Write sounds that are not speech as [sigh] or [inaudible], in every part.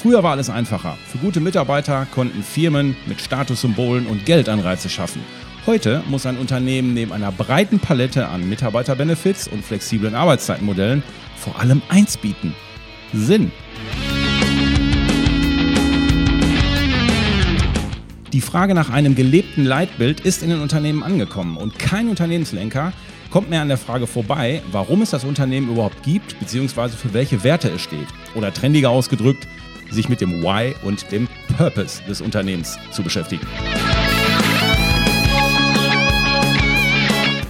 Früher war alles einfacher. Für gute Mitarbeiter konnten Firmen mit Statussymbolen und Geldanreize schaffen. Heute muss ein Unternehmen neben einer breiten Palette an Mitarbeiterbenefits und flexiblen Arbeitszeitmodellen vor allem eins bieten. Sinn. Die Frage nach einem gelebten Leitbild ist in den Unternehmen angekommen und kein Unternehmenslenker kommt mehr an der Frage vorbei, warum es das Unternehmen überhaupt gibt, beziehungsweise für welche Werte es steht. Oder trendiger ausgedrückt, sich mit dem Why und dem Purpose des Unternehmens zu beschäftigen.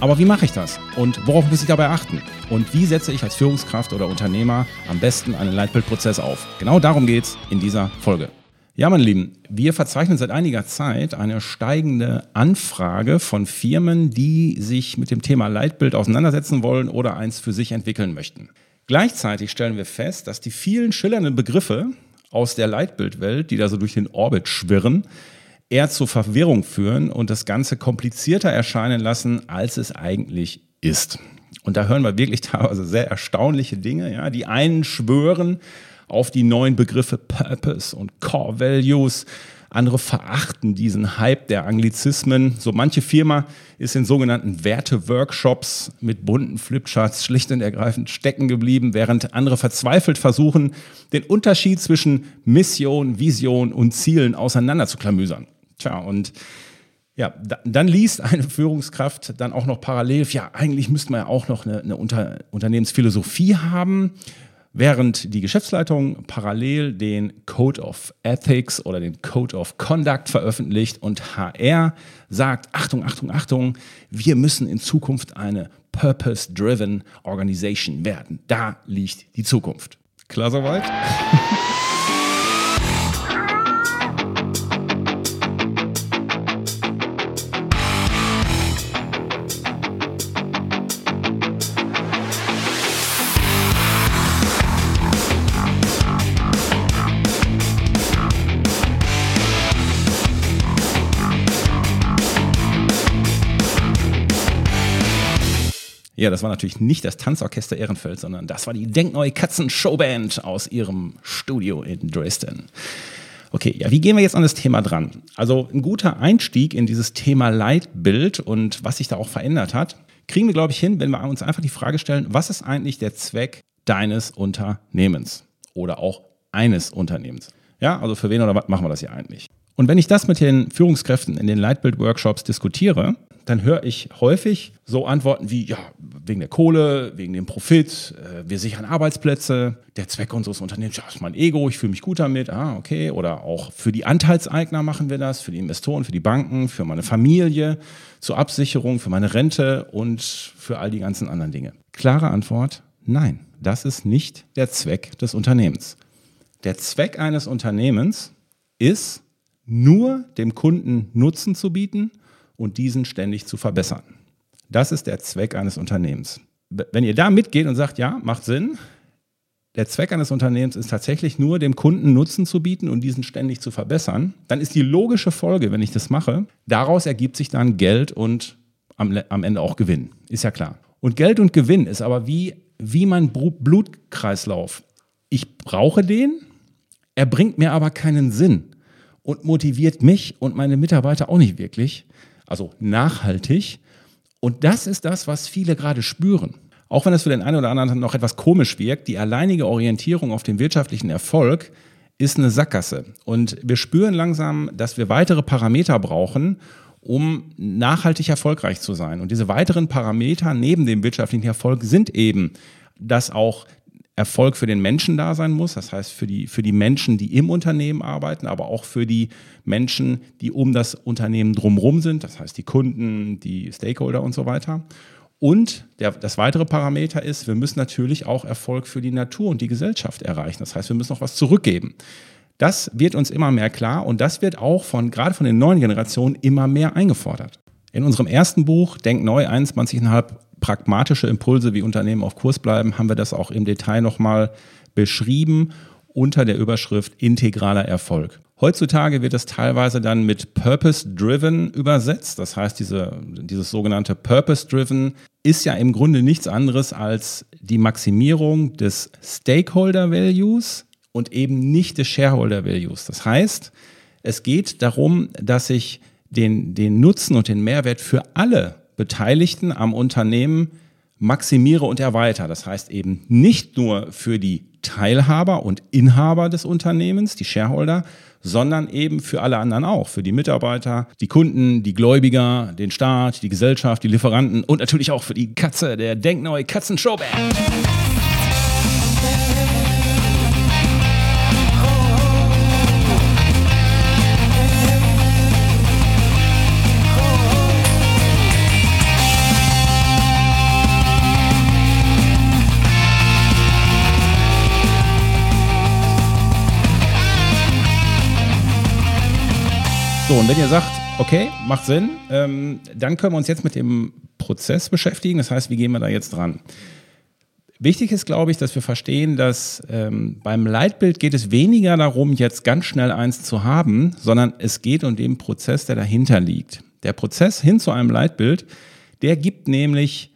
Aber wie mache ich das? Und worauf muss ich dabei achten? Und wie setze ich als Führungskraft oder Unternehmer am besten einen Leitbildprozess auf? Genau darum geht es in dieser Folge. Ja, meine Lieben, wir verzeichnen seit einiger Zeit eine steigende Anfrage von Firmen, die sich mit dem Thema Leitbild auseinandersetzen wollen oder eins für sich entwickeln möchten. Gleichzeitig stellen wir fest, dass die vielen schillernden Begriffe aus der Leitbildwelt, die da so durch den Orbit schwirren, eher zur Verwirrung führen und das Ganze komplizierter erscheinen lassen, als es eigentlich ist. Und da hören wir wirklich [laughs] teilweise sehr erstaunliche Dinge. Ja. Die einen schwören, auf die neuen Begriffe Purpose und Core Values. Andere verachten diesen Hype der Anglizismen. So manche Firma ist in sogenannten Werte-Workshops mit bunten Flipcharts schlicht und ergreifend stecken geblieben, während andere verzweifelt versuchen, den Unterschied zwischen Mission, Vision und Zielen auseinanderzuklamüsern. Tja, und ja, dann liest eine Führungskraft dann auch noch parallel, ja, eigentlich müsste man ja auch noch eine, eine Unter Unternehmensphilosophie haben während die Geschäftsleitung parallel den Code of Ethics oder den Code of Conduct veröffentlicht und HR sagt, Achtung, Achtung, Achtung, wir müssen in Zukunft eine Purpose-Driven Organization werden. Da liegt die Zukunft. Klar soweit? [laughs] Das war natürlich nicht das Tanzorchester Ehrenfeld, sondern das war die Denkneue Katzen Showband aus ihrem Studio in Dresden. Okay, ja, wie gehen wir jetzt an das Thema dran? Also ein guter Einstieg in dieses Thema Leitbild und was sich da auch verändert hat, kriegen wir, glaube ich, hin, wenn wir uns einfach die Frage stellen, was ist eigentlich der Zweck deines Unternehmens oder auch eines Unternehmens? Ja, also für wen oder was machen wir das hier eigentlich? Und wenn ich das mit den Führungskräften in den Leitbild-Workshops diskutiere, dann höre ich häufig so Antworten wie, ja, wegen der Kohle, wegen dem Profit, äh, wir sichern Arbeitsplätze, der Zweck unseres Unternehmens, ja, ist mein Ego, ich fühle mich gut damit, ah, okay. Oder auch für die Anteilseigner machen wir das, für die Investoren, für die Banken, für meine Familie, zur Absicherung, für meine Rente und für all die ganzen anderen Dinge. Klare Antwort, nein, das ist nicht der Zweck des Unternehmens. Der Zweck eines Unternehmens ist, nur dem Kunden Nutzen zu bieten und diesen ständig zu verbessern. Das ist der Zweck eines Unternehmens. Wenn ihr da mitgeht und sagt, ja, macht Sinn, der Zweck eines Unternehmens ist tatsächlich nur, dem Kunden Nutzen zu bieten und diesen ständig zu verbessern, dann ist die logische Folge, wenn ich das mache, daraus ergibt sich dann Geld und am, am Ende auch Gewinn. Ist ja klar. Und Geld und Gewinn ist aber wie, wie mein Blutkreislauf. Ich brauche den, er bringt mir aber keinen Sinn und motiviert mich und meine Mitarbeiter auch nicht wirklich also nachhaltig. Und das ist das, was viele gerade spüren. Auch wenn es für den einen oder anderen noch etwas komisch wirkt, die alleinige Orientierung auf den wirtschaftlichen Erfolg ist eine Sackgasse. Und wir spüren langsam, dass wir weitere Parameter brauchen, um nachhaltig erfolgreich zu sein. Und diese weiteren Parameter neben dem wirtschaftlichen Erfolg sind eben, dass auch Erfolg für den Menschen da sein muss, das heißt für die, für die Menschen, die im Unternehmen arbeiten, aber auch für die Menschen, die um das Unternehmen drumherum sind, das heißt die Kunden, die Stakeholder und so weiter. Und der, das weitere Parameter ist, wir müssen natürlich auch Erfolg für die Natur und die Gesellschaft erreichen. Das heißt, wir müssen auch was zurückgeben. Das wird uns immer mehr klar und das wird auch von, gerade von den neuen Generationen immer mehr eingefordert. In unserem ersten Buch, Denk neu, 21,5 pragmatische Impulse, wie Unternehmen auf Kurs bleiben, haben wir das auch im Detail nochmal beschrieben unter der Überschrift integraler Erfolg. Heutzutage wird es teilweise dann mit Purpose-Driven übersetzt. Das heißt, diese, dieses sogenannte Purpose-Driven ist ja im Grunde nichts anderes als die Maximierung des Stakeholder-Values und eben nicht des Shareholder-Values. Das heißt, es geht darum, dass ich den, den Nutzen und den Mehrwert für alle Beteiligten am Unternehmen maximiere und erweitere. Das heißt eben nicht nur für die Teilhaber und Inhaber des Unternehmens, die Shareholder, sondern eben für alle anderen auch, für die Mitarbeiter, die Kunden, die Gläubiger, den Staat, die Gesellschaft, die Lieferanten und natürlich auch für die Katze, der Denkneue Katzen-Showband. So, und wenn ihr sagt, okay, macht Sinn, ähm, dann können wir uns jetzt mit dem Prozess beschäftigen. Das heißt, wie gehen wir da jetzt dran? Wichtig ist, glaube ich, dass wir verstehen, dass ähm, beim Leitbild geht es weniger darum, jetzt ganz schnell eins zu haben, sondern es geht um den Prozess, der dahinter liegt. Der Prozess hin zu einem Leitbild, der gibt nämlich,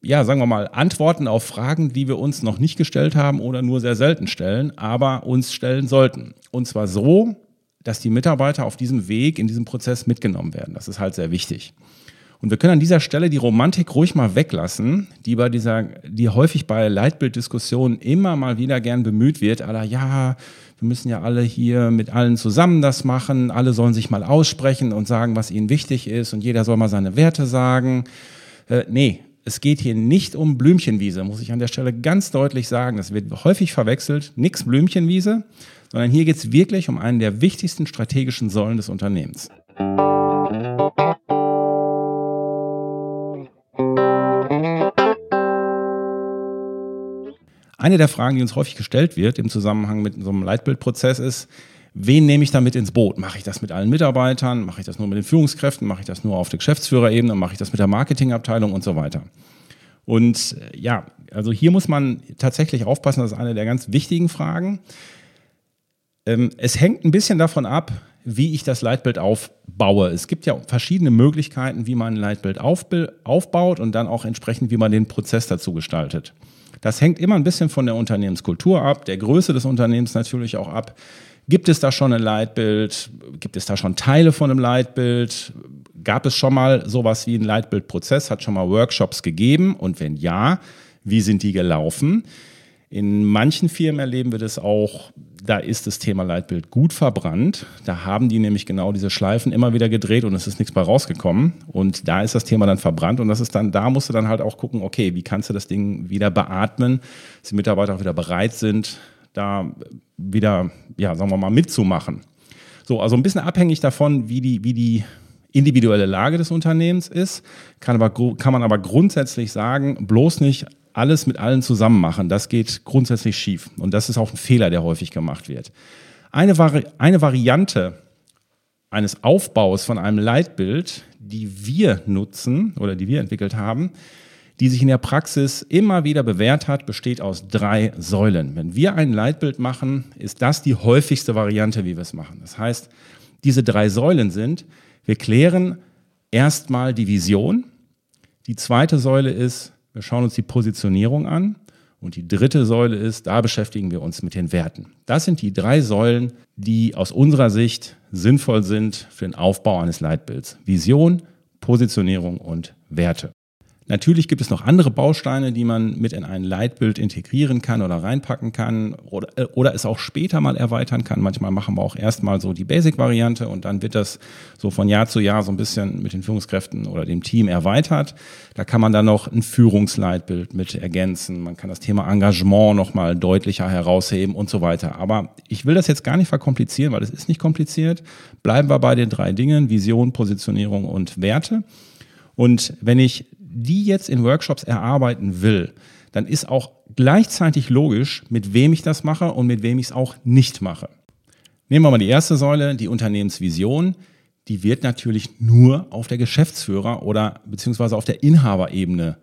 ja, sagen wir mal, Antworten auf Fragen, die wir uns noch nicht gestellt haben oder nur sehr selten stellen, aber uns stellen sollten. Und zwar so, dass die Mitarbeiter auf diesem Weg, in diesem Prozess mitgenommen werden. Das ist halt sehr wichtig. Und wir können an dieser Stelle die Romantik ruhig mal weglassen, die bei dieser, die häufig bei Leitbilddiskussionen immer mal wieder gern bemüht wird. Aller, ja, wir müssen ja alle hier mit allen zusammen das machen. Alle sollen sich mal aussprechen und sagen, was ihnen wichtig ist und jeder soll mal seine Werte sagen. Äh, nee, es geht hier nicht um Blümchenwiese, muss ich an der Stelle ganz deutlich sagen. Das wird häufig verwechselt. Nix Blümchenwiese, sondern hier geht es wirklich um einen der wichtigsten strategischen Säulen des Unternehmens. Eine der Fragen, die uns häufig gestellt wird im Zusammenhang mit so einem Leitbildprozess ist, wen nehme ich da mit ins Boot? Mache ich das mit allen Mitarbeitern? Mache ich das nur mit den Führungskräften? Mache ich das nur auf der Geschäftsführerebene? Mache ich das mit der Marketingabteilung und so weiter? Und äh, ja, also hier muss man tatsächlich aufpassen, das ist eine der ganz wichtigen Fragen. Ähm, es hängt ein bisschen davon ab, wie ich das Leitbild aufbaue. Es gibt ja verschiedene Möglichkeiten, wie man ein Leitbild aufbaut und dann auch entsprechend, wie man den Prozess dazu gestaltet. Das hängt immer ein bisschen von der Unternehmenskultur ab, der Größe des Unternehmens natürlich auch ab. Gibt es da schon ein Leitbild? Gibt es da schon Teile von einem Leitbild? Gab es schon mal sowas wie einen Leitbildprozess? Hat schon mal Workshops gegeben? Und wenn ja, wie sind die gelaufen? In manchen Firmen erleben wir das auch, da ist das Thema Leitbild gut verbrannt. Da haben die nämlich genau diese Schleifen immer wieder gedreht und es ist nichts bei rausgekommen. Und da ist das Thema dann verbrannt und das ist dann, da musst du dann halt auch gucken, okay, wie kannst du das Ding wieder beatmen, dass die Mitarbeiter auch wieder bereit sind, da wieder, ja, sagen wir mal, mitzumachen. So, also ein bisschen abhängig davon, wie die, wie die individuelle Lage des Unternehmens ist, kann, aber, kann man aber grundsätzlich sagen, bloß nicht alles mit allen zusammen machen. Das geht grundsätzlich schief. Und das ist auch ein Fehler, der häufig gemacht wird. Eine, Vari eine Variante eines Aufbaus von einem Leitbild, die wir nutzen oder die wir entwickelt haben, die sich in der Praxis immer wieder bewährt hat, besteht aus drei Säulen. Wenn wir ein Leitbild machen, ist das die häufigste Variante, wie wir es machen. Das heißt, diese drei Säulen sind, wir klären erstmal die Vision. Die zweite Säule ist, wir schauen uns die Positionierung an. Und die dritte Säule ist, da beschäftigen wir uns mit den Werten. Das sind die drei Säulen, die aus unserer Sicht sinnvoll sind für den Aufbau eines Leitbilds. Vision, Positionierung und Werte. Natürlich gibt es noch andere Bausteine, die man mit in ein Leitbild integrieren kann oder reinpacken kann oder, äh, oder es auch später mal erweitern kann. Manchmal machen wir auch erstmal so die Basic-Variante und dann wird das so von Jahr zu Jahr so ein bisschen mit den Führungskräften oder dem Team erweitert. Da kann man dann noch ein Führungsleitbild mit ergänzen. Man kann das Thema Engagement nochmal deutlicher herausheben und so weiter. Aber ich will das jetzt gar nicht verkomplizieren, weil es ist nicht kompliziert. Bleiben wir bei den drei Dingen, Vision, Positionierung und Werte. Und wenn ich die jetzt in Workshops erarbeiten will, dann ist auch gleichzeitig logisch, mit wem ich das mache und mit wem ich es auch nicht mache. Nehmen wir mal die erste Säule, die Unternehmensvision. Die wird natürlich nur auf der Geschäftsführer- oder beziehungsweise auf der Inhaberebene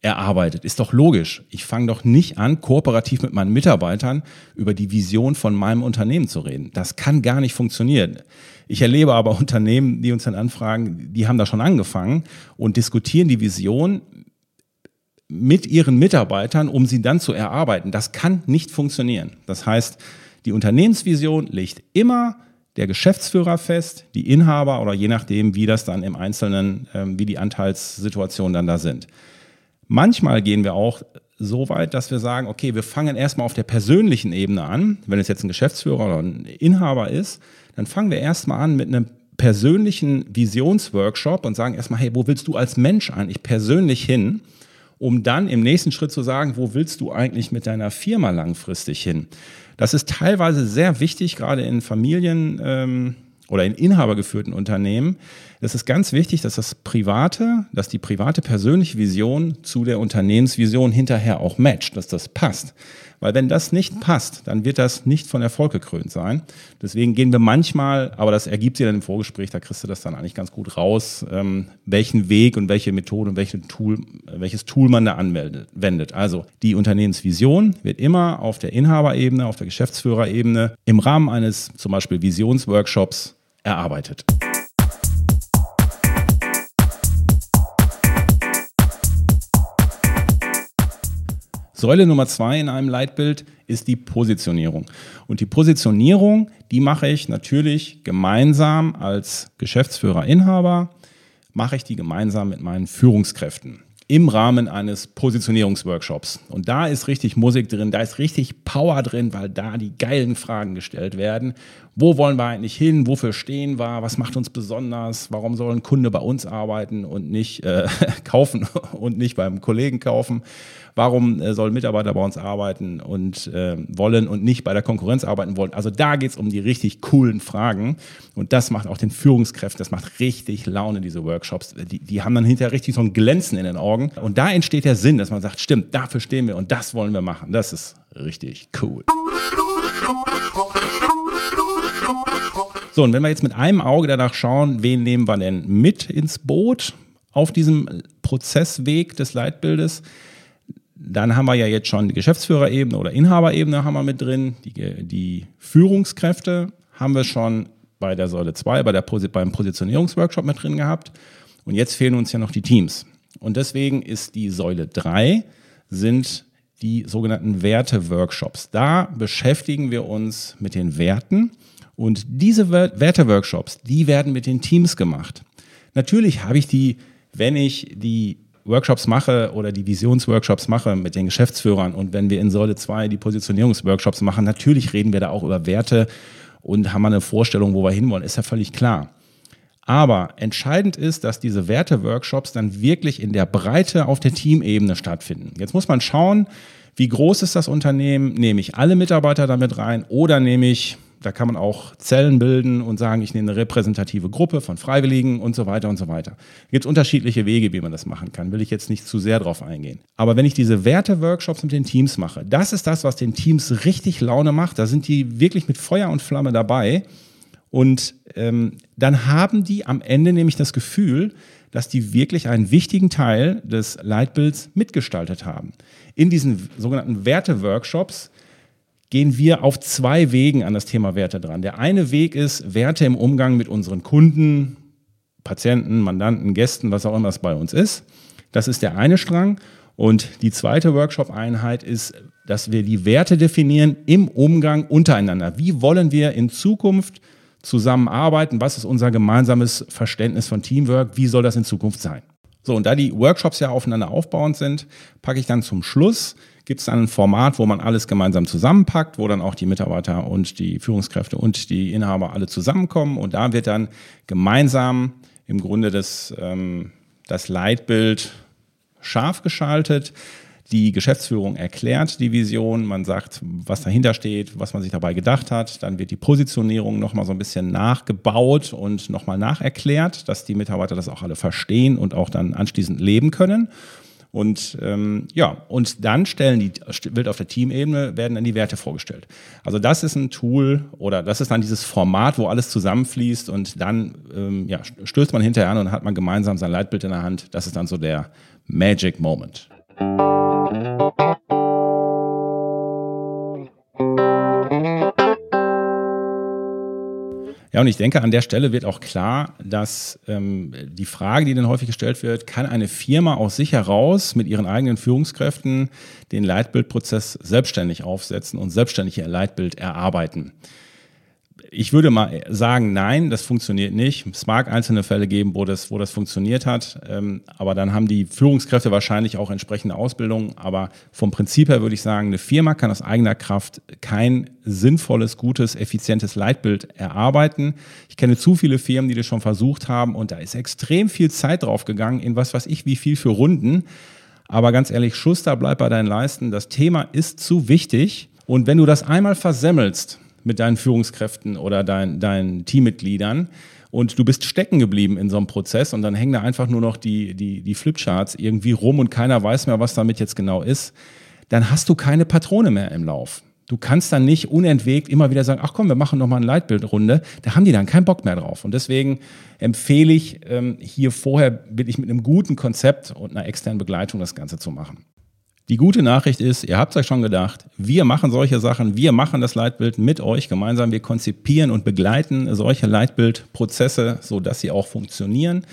erarbeitet. Ist doch logisch. Ich fange doch nicht an, kooperativ mit meinen Mitarbeitern über die Vision von meinem Unternehmen zu reden. Das kann gar nicht funktionieren. Ich erlebe aber Unternehmen, die uns dann anfragen, die haben da schon angefangen und diskutieren die Vision mit ihren Mitarbeitern, um sie dann zu erarbeiten. Das kann nicht funktionieren. Das heißt, die Unternehmensvision legt immer der Geschäftsführer fest, die Inhaber oder je nachdem, wie das dann im Einzelnen, ähm, wie die Anteilssituationen dann da sind. Manchmal gehen wir auch so weit, dass wir sagen, okay, wir fangen erstmal auf der persönlichen Ebene an. Wenn es jetzt ein Geschäftsführer oder ein Inhaber ist, dann fangen wir erstmal an mit einem persönlichen Visionsworkshop und sagen erstmal, hey, wo willst du als Mensch eigentlich persönlich hin? Um dann im nächsten Schritt zu sagen, wo willst du eigentlich mit deiner Firma langfristig hin? Das ist teilweise sehr wichtig, gerade in Familien. Ähm, oder in inhabergeführten Unternehmen, das ist ganz wichtig, dass das private, dass die private persönliche Vision zu der Unternehmensvision hinterher auch matcht, dass das passt. Weil wenn das nicht passt, dann wird das nicht von Erfolg gekrönt sein. Deswegen gehen wir manchmal, aber das ergibt sich dann im Vorgespräch, da kriegst du das dann eigentlich ganz gut raus, ähm, welchen Weg und welche Methode und welche Tool, welches Tool man da anwendet. Also die Unternehmensvision wird immer auf der Inhaberebene, auf der Geschäftsführerebene im Rahmen eines zum Beispiel Visionsworkshops erarbeitet. Säule Nummer zwei in einem Leitbild ist die Positionierung. Und die Positionierung, die mache ich natürlich gemeinsam als Geschäftsführer, Inhaber, mache ich die gemeinsam mit meinen Führungskräften im Rahmen eines Positionierungsworkshops. Und da ist richtig Musik drin, da ist richtig Power drin, weil da die geilen Fragen gestellt werden. Wo wollen wir eigentlich hin? Wofür stehen wir? Was macht uns besonders? Warum soll ein Kunde bei uns arbeiten und nicht äh, [laughs] kaufen und nicht beim Kollegen kaufen? Warum äh, soll ein Mitarbeiter bei uns arbeiten und äh, wollen und nicht bei der Konkurrenz arbeiten wollen? Also da geht es um die richtig coolen Fragen. Und das macht auch den Führungskräften, das macht richtig Laune, diese Workshops. Die, die haben dann hinterher richtig so ein Glänzen in den Augen. Und da entsteht der Sinn, dass man sagt, stimmt, dafür stehen wir und das wollen wir machen. Das ist richtig cool. So, und wenn wir jetzt mit einem Auge danach schauen, wen nehmen wir denn mit ins Boot auf diesem Prozessweg des Leitbildes, dann haben wir ja jetzt schon die Geschäftsführerebene oder Inhaberebene haben wir mit drin. Die, die Führungskräfte haben wir schon bei der Säule 2, bei der, beim Positionierungsworkshop mit drin gehabt. Und jetzt fehlen uns ja noch die Teams. Und deswegen ist die Säule 3 sind die sogenannten Werte-Workshops. Da beschäftigen wir uns mit den Werten. Und diese Werte-Workshops, die werden mit den Teams gemacht. Natürlich habe ich die, wenn ich die Workshops mache oder die Visionsworkshops mache mit den Geschäftsführern und wenn wir in Säule 2 die Positionierungsworkshops machen, natürlich reden wir da auch über Werte und haben eine Vorstellung, wo wir hinwollen, ist ja völlig klar. Aber entscheidend ist, dass diese Werte-Workshops dann wirklich in der Breite auf der Teamebene stattfinden. Jetzt muss man schauen, wie groß ist das Unternehmen? Nehme ich alle Mitarbeiter damit rein oder nehme ich da kann man auch Zellen bilden und sagen, ich nehme eine repräsentative Gruppe von Freiwilligen und so weiter und so weiter. Es gibt unterschiedliche Wege, wie man das machen kann. Will ich jetzt nicht zu sehr drauf eingehen. Aber wenn ich diese Werte-Workshops mit den Teams mache, das ist das, was den Teams richtig Laune macht. Da sind die wirklich mit Feuer und Flamme dabei. Und ähm, dann haben die am Ende nämlich das Gefühl, dass die wirklich einen wichtigen Teil des Leitbilds mitgestaltet haben. In diesen sogenannten Werte-Workshops gehen wir auf zwei Wegen an das Thema Werte dran. Der eine Weg ist Werte im Umgang mit unseren Kunden, Patienten, Mandanten, Gästen, was auch immer es bei uns ist. Das ist der eine Strang. Und die zweite Workshop-Einheit ist, dass wir die Werte definieren im Umgang untereinander. Wie wollen wir in Zukunft zusammenarbeiten? Was ist unser gemeinsames Verständnis von Teamwork? Wie soll das in Zukunft sein? So, und da die Workshops ja aufeinander aufbauend sind, packe ich dann zum Schluss gibt es dann ein Format, wo man alles gemeinsam zusammenpackt, wo dann auch die Mitarbeiter und die Führungskräfte und die Inhaber alle zusammenkommen. Und da wird dann gemeinsam im Grunde das, ähm, das Leitbild scharf geschaltet. Die Geschäftsführung erklärt die Vision, man sagt, was dahinter steht, was man sich dabei gedacht hat. Dann wird die Positionierung nochmal so ein bisschen nachgebaut und nochmal nacherklärt, dass die Mitarbeiter das auch alle verstehen und auch dann anschließend leben können. Und ähm, ja, und dann stellen die, wird auf der Teamebene, werden dann die Werte vorgestellt. Also das ist ein Tool oder das ist dann dieses Format, wo alles zusammenfließt und dann ähm, ja, stößt man hinterher an und hat man gemeinsam sein Leitbild in der Hand. Das ist dann so der Magic Moment. Ja, und ich denke, an der Stelle wird auch klar, dass ähm, die Frage, die dann häufig gestellt wird, kann eine Firma aus sich heraus mit ihren eigenen Führungskräften den Leitbildprozess selbstständig aufsetzen und selbstständig ihr Leitbild erarbeiten? Ich würde mal sagen, nein, das funktioniert nicht. Es mag einzelne Fälle geben, wo das, wo das funktioniert hat, ähm, aber dann haben die Führungskräfte wahrscheinlich auch entsprechende Ausbildung. Aber vom Prinzip her würde ich sagen, eine Firma kann aus eigener Kraft kein sinnvolles, gutes, effizientes Leitbild erarbeiten. Ich kenne zu viele Firmen, die das schon versucht haben und da ist extrem viel Zeit drauf gegangen in was weiß ich, wie viel für Runden. Aber ganz ehrlich, Schuster, bleib bei deinen Leisten. Das Thema ist zu wichtig. Und wenn du das einmal versemmelst, mit deinen Führungskräften oder dein, deinen Teammitgliedern und du bist stecken geblieben in so einem Prozess und dann hängen da einfach nur noch die, die, die Flipcharts irgendwie rum und keiner weiß mehr, was damit jetzt genau ist, dann hast du keine Patrone mehr im Lauf. Du kannst dann nicht unentwegt immer wieder sagen, ach komm, wir machen noch mal eine Leitbildrunde. Da haben die dann keinen Bock mehr drauf. Und deswegen empfehle ich, ähm, hier vorher wirklich mit einem guten Konzept und einer externen Begleitung das Ganze zu machen. Die gute Nachricht ist, ihr habt euch schon gedacht, wir machen solche Sachen, wir machen das Leitbild mit euch gemeinsam, wir konzipieren und begleiten solche Leitbildprozesse, sodass sie auch funktionieren.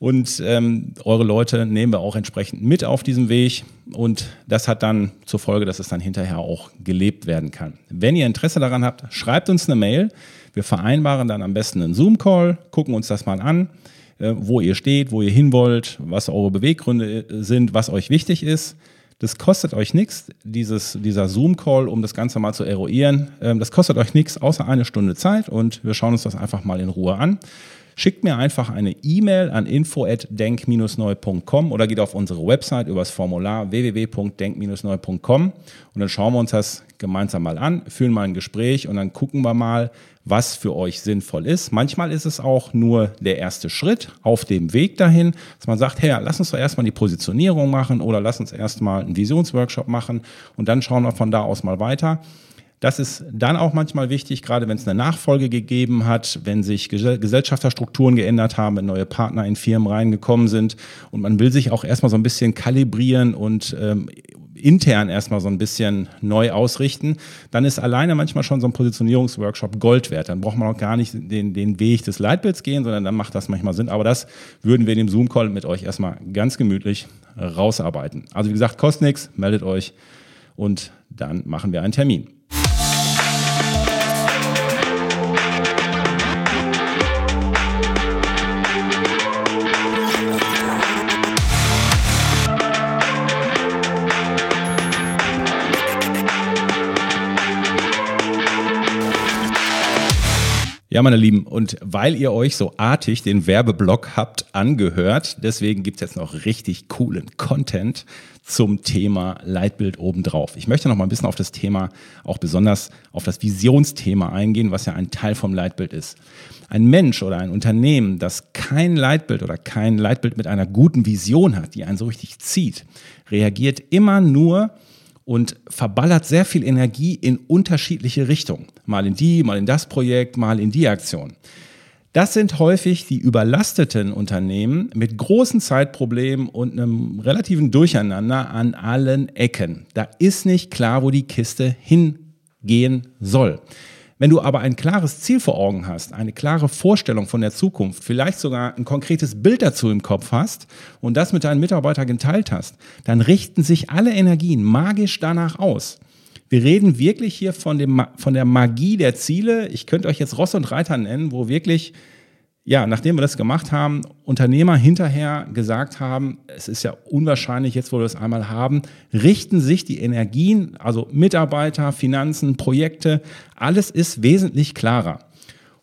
Und ähm, eure Leute nehmen wir auch entsprechend mit auf diesem Weg. Und das hat dann zur Folge, dass es dann hinterher auch gelebt werden kann. Wenn ihr Interesse daran habt, schreibt uns eine Mail. Wir vereinbaren dann am besten einen Zoom-Call, gucken uns das mal an, äh, wo ihr steht, wo ihr hin wollt, was eure Beweggründe äh, sind, was euch wichtig ist. Das kostet euch nichts, dieses, dieser Zoom-Call, um das Ganze mal zu eruieren. Ähm, das kostet euch nichts, außer eine Stunde Zeit und wir schauen uns das einfach mal in Ruhe an. Schickt mir einfach eine E-Mail an info@denk-neu.com oder geht auf unsere Website über das Formular www.denk-neu.com und dann schauen wir uns das gemeinsam mal an, führen mal ein Gespräch und dann gucken wir mal, was für euch sinnvoll ist. Manchmal ist es auch nur der erste Schritt auf dem Weg dahin, dass man sagt, hey, lass uns doch erstmal die Positionierung machen oder lass uns erstmal einen Visionsworkshop machen und dann schauen wir von da aus mal weiter. Das ist dann auch manchmal wichtig, gerade wenn es eine Nachfolge gegeben hat, wenn sich Gesellschafterstrukturen geändert haben, wenn neue Partner in Firmen reingekommen sind und man will sich auch erstmal so ein bisschen kalibrieren und ähm, intern erstmal so ein bisschen neu ausrichten, dann ist alleine manchmal schon so ein Positionierungsworkshop Gold wert. Dann braucht man auch gar nicht den, den Weg des Leitbilds gehen, sondern dann macht das manchmal Sinn. Aber das würden wir in dem Zoom-Call mit euch erstmal ganz gemütlich rausarbeiten. Also wie gesagt, kostet nichts, meldet euch und dann machen wir einen Termin. Ja, meine Lieben, und weil ihr euch so artig den Werbeblock habt angehört, deswegen gibt's jetzt noch richtig coolen Content zum Thema Leitbild obendrauf. Ich möchte noch mal ein bisschen auf das Thema, auch besonders auf das Visionsthema eingehen, was ja ein Teil vom Leitbild ist. Ein Mensch oder ein Unternehmen, das kein Leitbild oder kein Leitbild mit einer guten Vision hat, die einen so richtig zieht, reagiert immer nur und verballert sehr viel Energie in unterschiedliche Richtungen. Mal in die, mal in das Projekt, mal in die Aktion. Das sind häufig die überlasteten Unternehmen mit großen Zeitproblemen und einem relativen Durcheinander an allen Ecken. Da ist nicht klar, wo die Kiste hingehen soll. Wenn du aber ein klares Ziel vor Augen hast, eine klare Vorstellung von der Zukunft, vielleicht sogar ein konkretes Bild dazu im Kopf hast und das mit deinen Mitarbeitern geteilt hast, dann richten sich alle Energien magisch danach aus. Wir reden wirklich hier von, dem, von der Magie der Ziele. Ich könnte euch jetzt Ross und Reiter nennen, wo wirklich ja, nachdem wir das gemacht haben, Unternehmer hinterher gesagt haben, es ist ja unwahrscheinlich, jetzt wo wir das einmal haben, richten sich die Energien, also Mitarbeiter, Finanzen, Projekte, alles ist wesentlich klarer.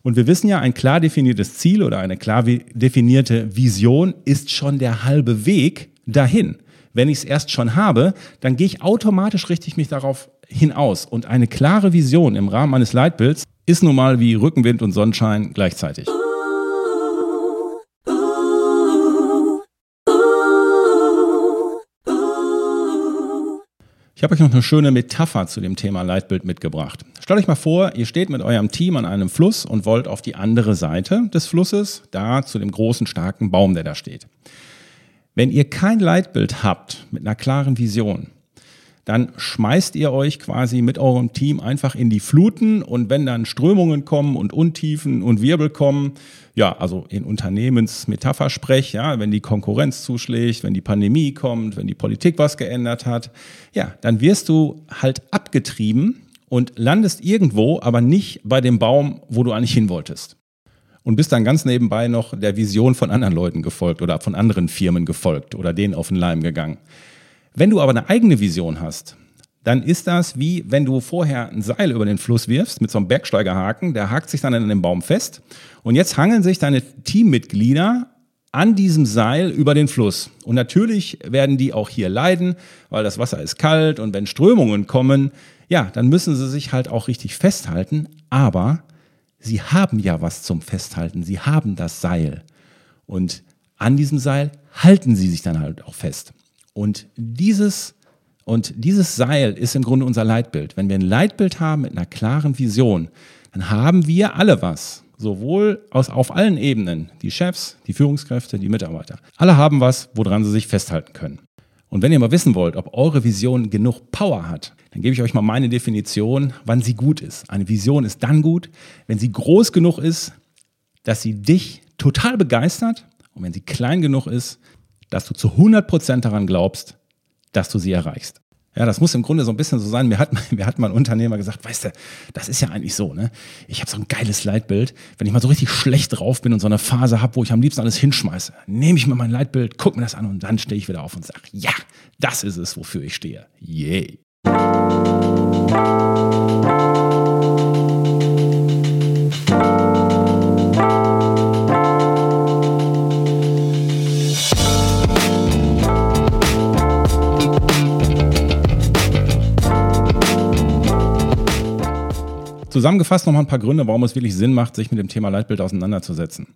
Und wir wissen ja, ein klar definiertes Ziel oder eine klar definierte Vision ist schon der halbe Weg dahin. Wenn ich es erst schon habe, dann gehe ich automatisch richtig mich darauf hinaus. Und eine klare Vision im Rahmen eines Leitbilds ist nun mal wie Rückenwind und Sonnenschein gleichzeitig. Ich habe euch noch eine schöne Metapher zu dem Thema Leitbild mitgebracht. Stellt euch mal vor, ihr steht mit eurem Team an einem Fluss und wollt auf die andere Seite des Flusses, da zu dem großen, starken Baum, der da steht. Wenn ihr kein Leitbild habt mit einer klaren Vision, dann schmeißt ihr euch quasi mit eurem Team einfach in die Fluten und wenn dann Strömungen kommen und Untiefen und Wirbel kommen, ja, also in Unternehmensmetaphersprech, ja, wenn die Konkurrenz zuschlägt, wenn die Pandemie kommt, wenn die Politik was geändert hat, ja, dann wirst du halt abgetrieben und landest irgendwo, aber nicht bei dem Baum, wo du eigentlich hin wolltest. Und bist dann ganz nebenbei noch der Vision von anderen Leuten gefolgt oder von anderen Firmen gefolgt oder denen auf den Leim gegangen. Wenn du aber eine eigene Vision hast, dann ist das wie wenn du vorher ein Seil über den Fluss wirfst mit so einem Bergsteigerhaken, der hakt sich dann an dem Baum fest und jetzt hangeln sich deine Teammitglieder an diesem Seil über den Fluss. Und natürlich werden die auch hier leiden, weil das Wasser ist kalt und wenn Strömungen kommen, ja, dann müssen sie sich halt auch richtig festhalten, aber sie haben ja was zum Festhalten, sie haben das Seil. Und an diesem Seil halten sie sich dann halt auch fest. Und dieses, und dieses Seil ist im Grunde unser Leitbild. Wenn wir ein Leitbild haben mit einer klaren Vision, dann haben wir alle was. Sowohl aus, auf allen Ebenen, die Chefs, die Führungskräfte, die Mitarbeiter. Alle haben was, woran sie sich festhalten können. Und wenn ihr mal wissen wollt, ob eure Vision genug Power hat, dann gebe ich euch mal meine Definition, wann sie gut ist. Eine Vision ist dann gut, wenn sie groß genug ist, dass sie dich total begeistert und wenn sie klein genug ist, dass du zu 100% daran glaubst, dass du sie erreichst. Ja, das muss im Grunde so ein bisschen so sein. Mir hat, [laughs] mir hat mal ein Unternehmer gesagt, weißt du, das ist ja eigentlich so, ne? Ich habe so ein geiles Leitbild. Wenn ich mal so richtig schlecht drauf bin und so eine Phase habe, wo ich am liebsten alles hinschmeiße, nehme ich mir mein Leitbild, guck mir das an und dann stehe ich wieder auf und sage, ja, das ist es, wofür ich stehe. Yay. Zusammengefasst noch mal ein paar Gründe, warum es wirklich Sinn macht, sich mit dem Thema Leitbild auseinanderzusetzen.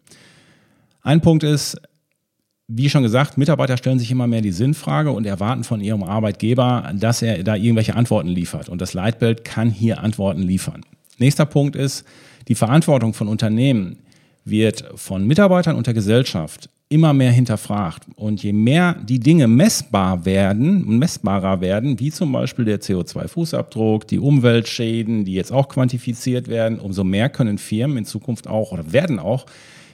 Ein Punkt ist, wie schon gesagt, Mitarbeiter stellen sich immer mehr die Sinnfrage und erwarten von ihrem Arbeitgeber, dass er da irgendwelche Antworten liefert. Und das Leitbild kann hier Antworten liefern. Nächster Punkt ist, die Verantwortung von Unternehmen wird von Mitarbeitern und der Gesellschaft immer mehr hinterfragt. Und je mehr die Dinge messbar werden und messbarer werden, wie zum Beispiel der CO2-Fußabdruck, die Umweltschäden, die jetzt auch quantifiziert werden, umso mehr können Firmen in Zukunft auch oder werden auch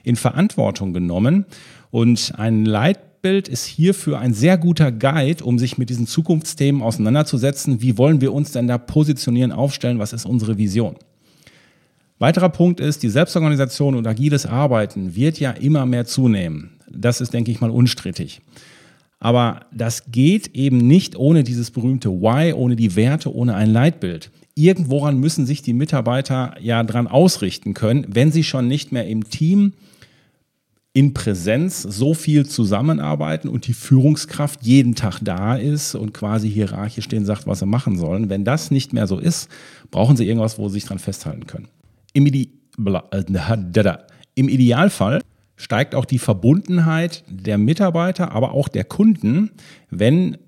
in Verantwortung genommen. Und ein Leitbild ist hierfür ein sehr guter Guide, um sich mit diesen Zukunftsthemen auseinanderzusetzen. Wie wollen wir uns denn da positionieren, aufstellen? Was ist unsere Vision? Weiterer Punkt ist, die Selbstorganisation und agiles Arbeiten wird ja immer mehr zunehmen. Das ist, denke ich mal, unstrittig. Aber das geht eben nicht ohne dieses berühmte Why, ohne die Werte, ohne ein Leitbild. Irgendworan müssen sich die Mitarbeiter ja dran ausrichten können, wenn sie schon nicht mehr im Team in Präsenz so viel zusammenarbeiten und die Führungskraft jeden Tag da ist und quasi hierarchisch denen sagt, was sie machen sollen. Wenn das nicht mehr so ist, brauchen sie irgendwas, wo sie sich dran festhalten können. Im, Ide äh, Im Idealfall steigt auch die Verbundenheit der Mitarbeiter, aber auch der Kunden, wenn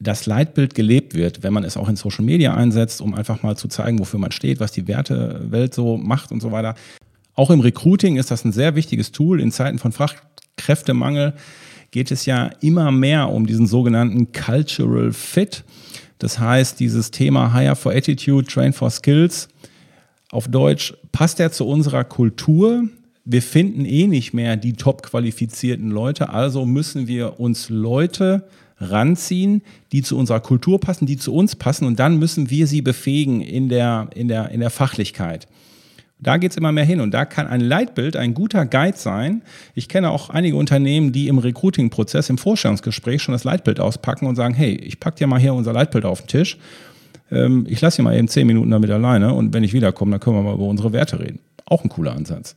das Leitbild gelebt wird, wenn man es auch in Social Media einsetzt, um einfach mal zu zeigen, wofür man steht, was die Wertewelt so macht und so weiter. Auch im Recruiting ist das ein sehr wichtiges Tool. In Zeiten von Fachkräftemangel geht es ja immer mehr um diesen sogenannten Cultural Fit. Das heißt, dieses Thema Hire for Attitude, Train for Skills. Auf Deutsch, passt er zu unserer Kultur? wir finden eh nicht mehr die top qualifizierten Leute, also müssen wir uns Leute ranziehen, die zu unserer Kultur passen, die zu uns passen und dann müssen wir sie befähigen in der, in der, in der Fachlichkeit. Da geht es immer mehr hin und da kann ein Leitbild ein guter Guide sein. Ich kenne auch einige Unternehmen, die im Recruiting-Prozess, im Vorstellungsgespräch schon das Leitbild auspacken und sagen, hey, ich packe dir mal hier unser Leitbild auf den Tisch. Ähm, ich lasse dir mal eben zehn Minuten damit alleine und wenn ich wiederkomme, dann können wir mal über unsere Werte reden. Auch ein cooler Ansatz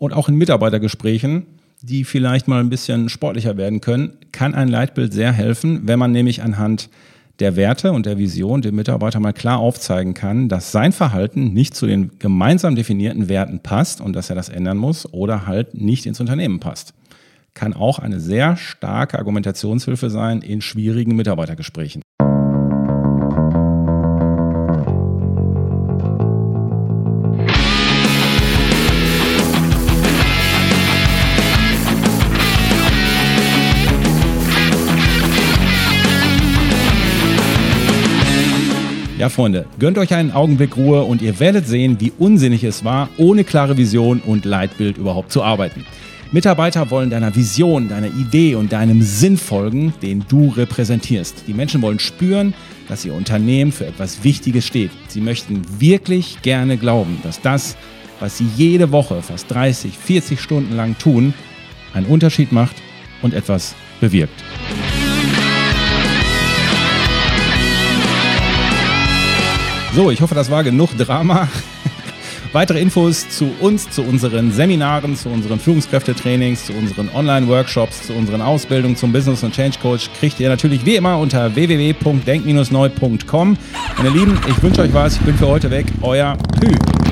und auch in Mitarbeitergesprächen, die vielleicht mal ein bisschen sportlicher werden können, kann ein Leitbild sehr helfen, wenn man nämlich anhand der Werte und der Vision dem Mitarbeiter mal klar aufzeigen kann, dass sein Verhalten nicht zu den gemeinsam definierten Werten passt und dass er das ändern muss oder halt nicht ins Unternehmen passt. Kann auch eine sehr starke Argumentationshilfe sein in schwierigen Mitarbeitergesprächen. Freunde, gönnt euch einen Augenblick Ruhe und ihr werdet sehen, wie unsinnig es war, ohne klare Vision und Leitbild überhaupt zu arbeiten. Mitarbeiter wollen deiner Vision, deiner Idee und deinem Sinn folgen, den du repräsentierst. Die Menschen wollen spüren, dass ihr Unternehmen für etwas Wichtiges steht. Sie möchten wirklich gerne glauben, dass das, was sie jede Woche fast 30, 40 Stunden lang tun, einen Unterschied macht und etwas bewirkt. So, ich hoffe, das war genug Drama. [laughs] Weitere Infos zu uns, zu unseren Seminaren, zu unseren Führungskräftetrainings, zu unseren Online-Workshops, zu unseren Ausbildungen zum Business und Change Coach kriegt ihr natürlich wie immer unter www.denk-neu.com. Meine Lieben, ich wünsche euch was. Ich bin für heute weg. Euer Pü.